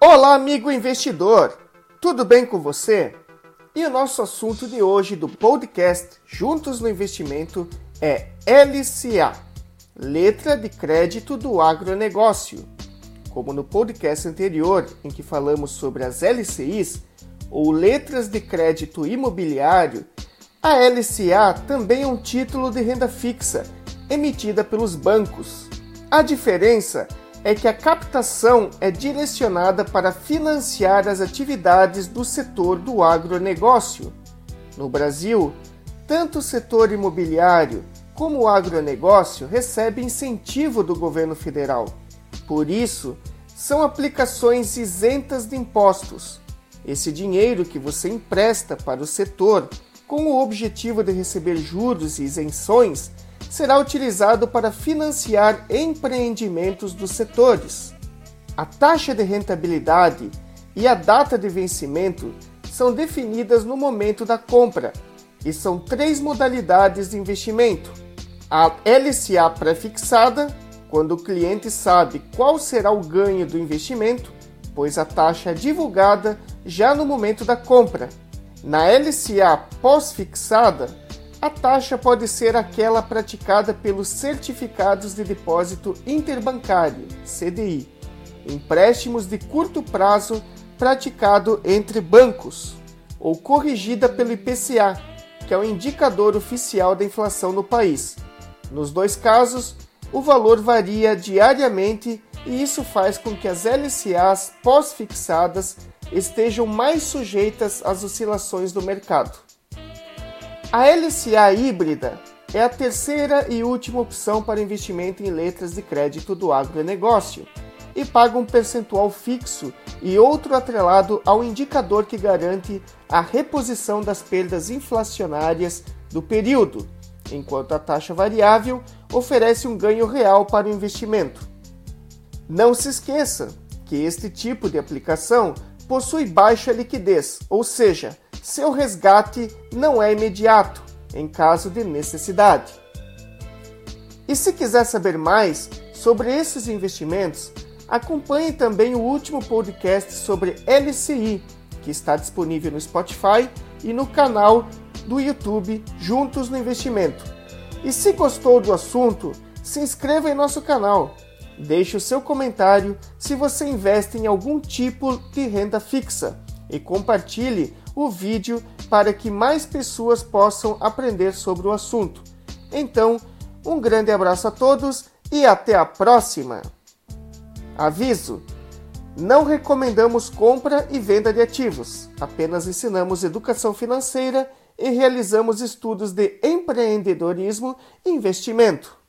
Olá, amigo investidor! Tudo bem com você? E o nosso assunto de hoje do podcast Juntos no Investimento é LCA, Letra de Crédito do Agronegócio. Como no podcast anterior, em que falamos sobre as LCIs, ou Letras de Crédito Imobiliário, a LCA também é um título de renda fixa emitida pelos bancos. A diferença é que a captação é direcionada para financiar as atividades do setor do agronegócio. No Brasil, tanto o setor imobiliário como o agronegócio recebem incentivo do governo federal. Por isso, são aplicações isentas de impostos. Esse dinheiro que você empresta para o setor com o objetivo de receber juros e isenções será utilizado para financiar empreendimentos dos setores. A taxa de rentabilidade e a data de vencimento são definidas no momento da compra e são três modalidades de investimento: a LCA pré-fixada, quando o cliente sabe qual será o ganho do investimento, pois a taxa é divulgada já no momento da compra. Na LCA pós-fixada, a taxa pode ser aquela praticada pelos certificados de depósito interbancário, CDI, empréstimos de curto prazo praticado entre bancos, ou corrigida pelo IPCA, que é o indicador oficial da inflação no país. Nos dois casos, o valor varia diariamente e isso faz com que as LCAs pós-fixadas estejam mais sujeitas às oscilações do mercado. A LCA híbrida é a terceira e última opção para investimento em letras de crédito do agronegócio e paga um percentual fixo e outro atrelado ao indicador que garante a reposição das perdas inflacionárias do período, enquanto a taxa variável oferece um ganho real para o investimento. Não se esqueça que este tipo de aplicação possui baixa liquidez, ou seja, seu resgate não é imediato em caso de necessidade. E se quiser saber mais sobre esses investimentos, acompanhe também o último podcast sobre LCI, que está disponível no Spotify e no canal do YouTube Juntos no Investimento. E se gostou do assunto, se inscreva em nosso canal Deixe o seu comentário se você investe em algum tipo de renda fixa e compartilhe o vídeo para que mais pessoas possam aprender sobre o assunto. Então, um grande abraço a todos e até a próxima! Aviso: não recomendamos compra e venda de ativos, apenas ensinamos educação financeira e realizamos estudos de empreendedorismo e investimento.